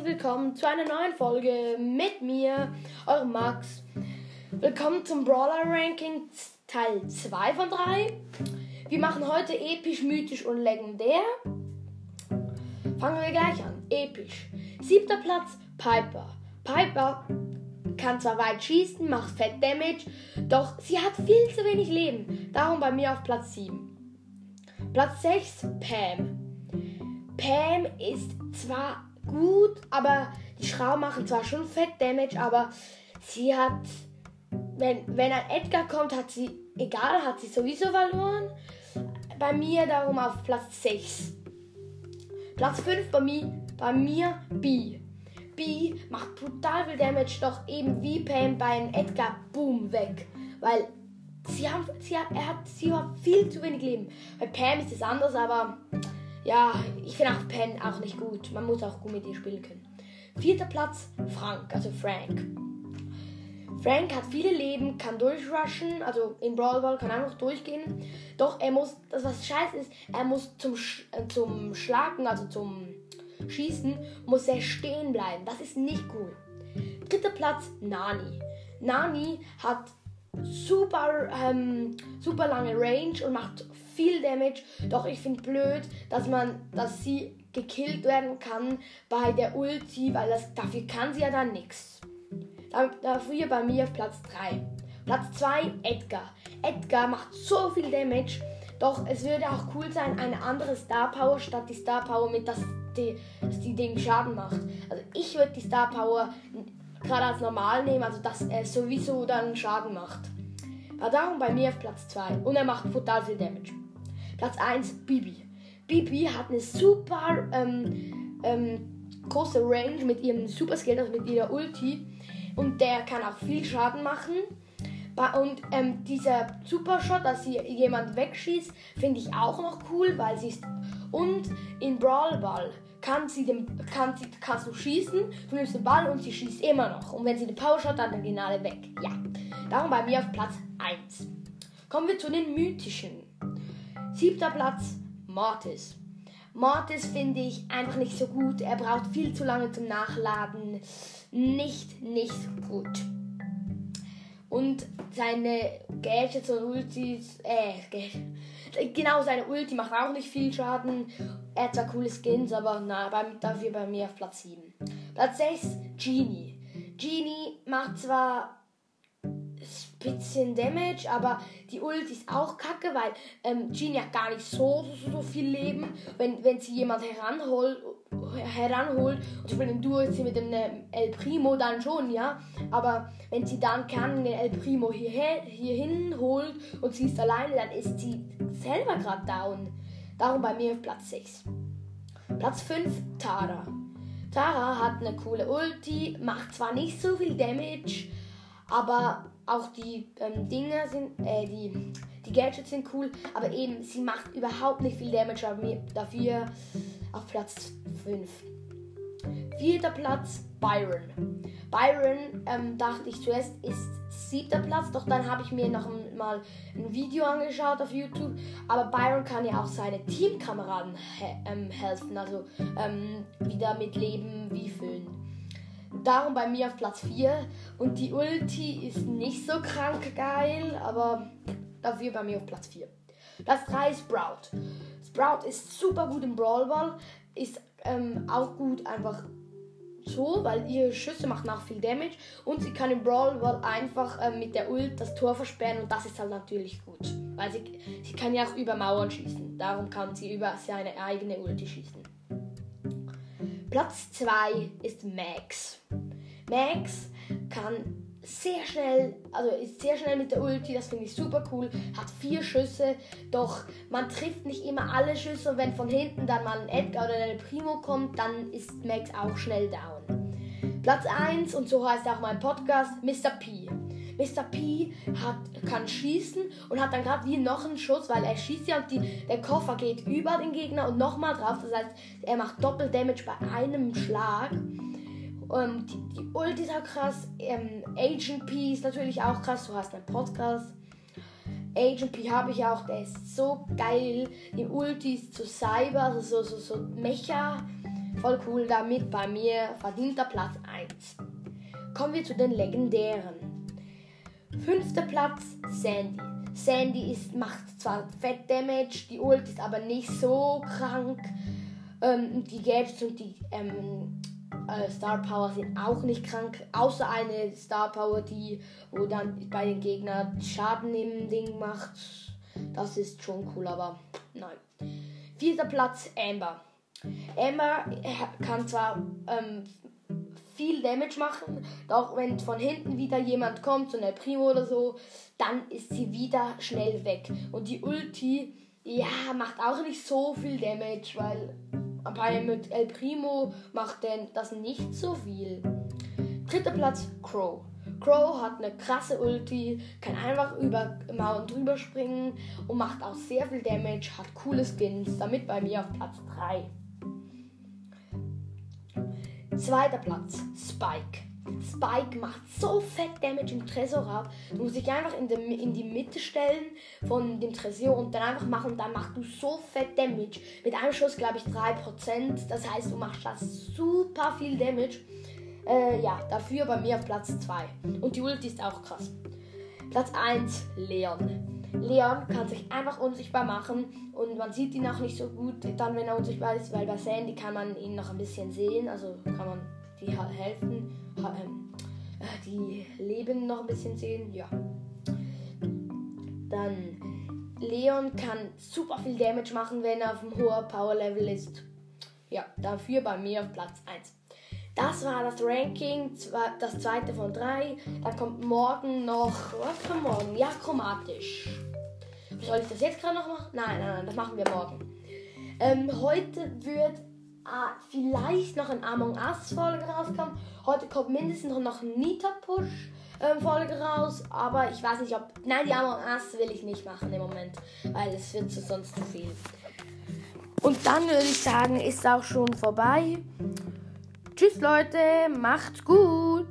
herzlich willkommen zu einer neuen Folge mit mir, eurem Max. Willkommen zum Brawler Ranking Teil 2 von 3. Wir machen heute episch, mythisch und legendär. Fangen wir gleich an. Episch. Siebter Platz, Piper. Piper kann zwar weit schießen, macht Fett Damage, doch sie hat viel zu wenig Leben. Darum bei mir auf Platz 7. Platz 6, Pam. Pam ist zwar gut, aber die Schrauben machen zwar schon Fett Damage, aber sie hat, wenn, wenn ein Edgar kommt, hat sie, egal, hat sie sowieso verloren. Bei mir darum auf Platz 6. Platz 5 bei mir, bei mir B. B macht brutal viel Damage, doch eben wie Pam bei einem Edgar, boom, weg. Weil sie haben, sie er hat, sie hat viel zu wenig Leben. Bei Pam ist es anders, aber ja, ich finde auch Pam auch nicht gut. Man muss auch gut mit ihr spielen können. Vierter Platz, Frank, also Frank. Frank hat viele Leben, kann durchrushen, also in Brawl Ball kann er noch durchgehen. Doch er muss, das was scheiße ist, er muss zum, Sch äh, zum Schlagen, also zum Schießen, muss er stehen bleiben. Das ist nicht cool. Dritter Platz, Nani. Nani hat super, ähm, super lange Range und macht viel Damage. Doch ich finde blöd, dass man, dass sie gekillt werden kann bei der Ulti, weil das, dafür kann sie ja dann nichts. Dafür bei mir auf Platz 3. Platz 2, Edgar. Edgar macht so viel Damage, doch es würde auch cool sein, eine andere Star Power statt die Star Power mit, dass die, dass die Ding Schaden macht. Also ich würde die Star Power gerade als normal nehmen, also dass er sowieso dann Schaden macht. War darum bei mir auf Platz 2 und er macht total viel Damage. Platz 1, Bibi. Bibi hat eine super ähm, ähm, große Range mit ihrem Super Skill, also mit ihrer Ulti und der kann auch viel Schaden machen. Und ähm, dieser Super Shot, dass sie jemand wegschießt, finde ich auch noch cool, weil sie ist. Und in Brawl Ball kann sie den, kann sie, kannst du schießen, du nimmst den Ball und sie schießt immer noch. Und wenn sie den Power Shot hat, dann gehen alle weg. Ja. Darum bei mir auf Platz 1. Kommen wir zu den mythischen. Siebter Platz, Mortis. Mortis finde ich einfach nicht so gut. Er braucht viel zu lange zum Nachladen. Nicht, nicht gut. Und seine Gadgets und Ultis, äh, genau, seine Ulti macht auch nicht viel Schaden. Er hat zwar coole Skins, aber na, bei, dafür bei mir auf Platz 7. Platz 6, Genie. Genie macht zwar bisschen Damage, aber die Ult ist auch kacke, weil ähm, Genie hat gar nicht so, so, so viel Leben. Wenn, wenn sie jemand heranholt, heranholt und spielt ein Duo sie mit dem ähm, El Primo, dann schon, ja. Aber wenn sie dann kann den El Primo hierher, hierhin holt und sie ist alleine, dann ist sie selber gerade down. Darum bei mir auf Platz 6. Platz 5, Tara. Tara hat eine coole Ulti, macht zwar nicht so viel Damage, aber auch die ähm, Dinge sind, äh, die, die Gadgets sind cool, aber eben, sie macht überhaupt nicht viel Damage, aber mir dafür auf Platz 5. Vierter Platz, Byron. Byron, ähm, dachte ich zuerst, ist siebter Platz, doch dann habe ich mir noch mal ein Video angeschaut auf YouTube. Aber Byron kann ja auch seine Teamkameraden he ähm, helfen, also ähm, wieder mit Leben wie füllen. Darum bei mir auf Platz 4. Und die Ulti ist nicht so krank geil, aber dafür bei mir auf Platz 4. Platz 3 ist Sprout. Sprout ist super gut im Brawl Ball, ist ähm, auch gut einfach so, weil ihre Schüsse machen auch viel Damage und sie kann im Brawl Ball einfach ähm, mit der Ult das Tor versperren und das ist halt natürlich gut, weil sie, sie kann ja auch über Mauern schießen. Darum kann sie über seine eigene Ulti schießen. Platz 2 ist Max. Max kann sehr schnell, also ist sehr schnell mit der Ulti, das finde ich super cool, hat vier Schüsse, doch man trifft nicht immer alle Schüsse und wenn von hinten dann mal ein Edgar oder ein Primo kommt, dann ist Max auch schnell down. Platz 1, und so heißt auch mein Podcast, Mr. P. Mr. P hat, kann schießen und hat dann gerade wie noch einen Schuss, weil er schießt ja und die, der Koffer geht über den Gegner und nochmal drauf. Das heißt, er macht Doppeldamage bei einem Schlag. Ähm, die, die Ult ist auch krass. Ähm, Agent P ist natürlich auch krass. Du hast einen Podcast. Agent P habe ich auch. Der ist so geil. Die Ultis zu Cyber, also so, so, so Mecha. Voll cool, damit bei mir verdienter Platz 1. Kommen wir zu den legendären. Fünfter Platz Sandy. Sandy ist, macht zwar Fett Damage, die Ult ist aber nicht so krank. Ähm, die Gaps und die ähm, äh, Star Power sind auch nicht krank, außer eine Star Power, die wo dann bei den Gegnern Schaden im Ding macht. Das ist schon cool, aber nein. Vierter Platz Amber. Amber kann zwar ähm, viel Damage machen, doch wenn von hinten wieder jemand kommt, so eine Primo oder so, dann ist sie wieder schnell weg. Und die Ulti, ja, macht auch nicht so viel Damage, weil bei mit El Primo macht denn das nicht so viel. Dritter Platz Crow. Crow hat eine krasse Ulti, kann einfach über Mauern drüber springen und macht auch sehr viel Damage, hat coole Skins, damit bei mir auf Platz 3. Zweiter Platz, Spike. Spike macht so fett Damage im Tresor ab. Du musst dich einfach in, de, in die Mitte stellen von dem Tresor und dann einfach machen. Dann machst du so fett Damage. Mit einem Schuss, glaube ich, 3%. Das heißt, du machst das super viel Damage. Äh, ja, dafür bei mir auf Platz 2. Und die Ulti ist auch krass. Platz 1, Leon. Leon kann sich einfach unsichtbar machen und man sieht ihn auch nicht so gut, dann wenn er unsichtbar ist, weil bei Sandy kann man ihn noch ein bisschen sehen, also kann man die helfen, ähm, äh, die Leben noch ein bisschen sehen, ja. Dann Leon kann super viel Damage machen, wenn er auf einem hohen Power Level ist. Ja, dafür bei mir auf Platz 1. Das war das Ranking, das zweite von drei. Dann kommt morgen noch, was kommt morgen? Ja, chromatisch. Soll ich das jetzt gerade noch machen? Nein, nein, nein, das machen wir morgen. Ähm, heute wird äh, vielleicht noch ein Among Us Folge rauskommen. Heute kommt mindestens noch ein Nita Push ähm, Folge raus, aber ich weiß nicht, ob. Nein, die Among Us will ich nicht machen im Moment, weil es wird sonst zu viel. Und dann würde ich sagen, ist auch schon vorbei. Tschüss Leute, macht's gut.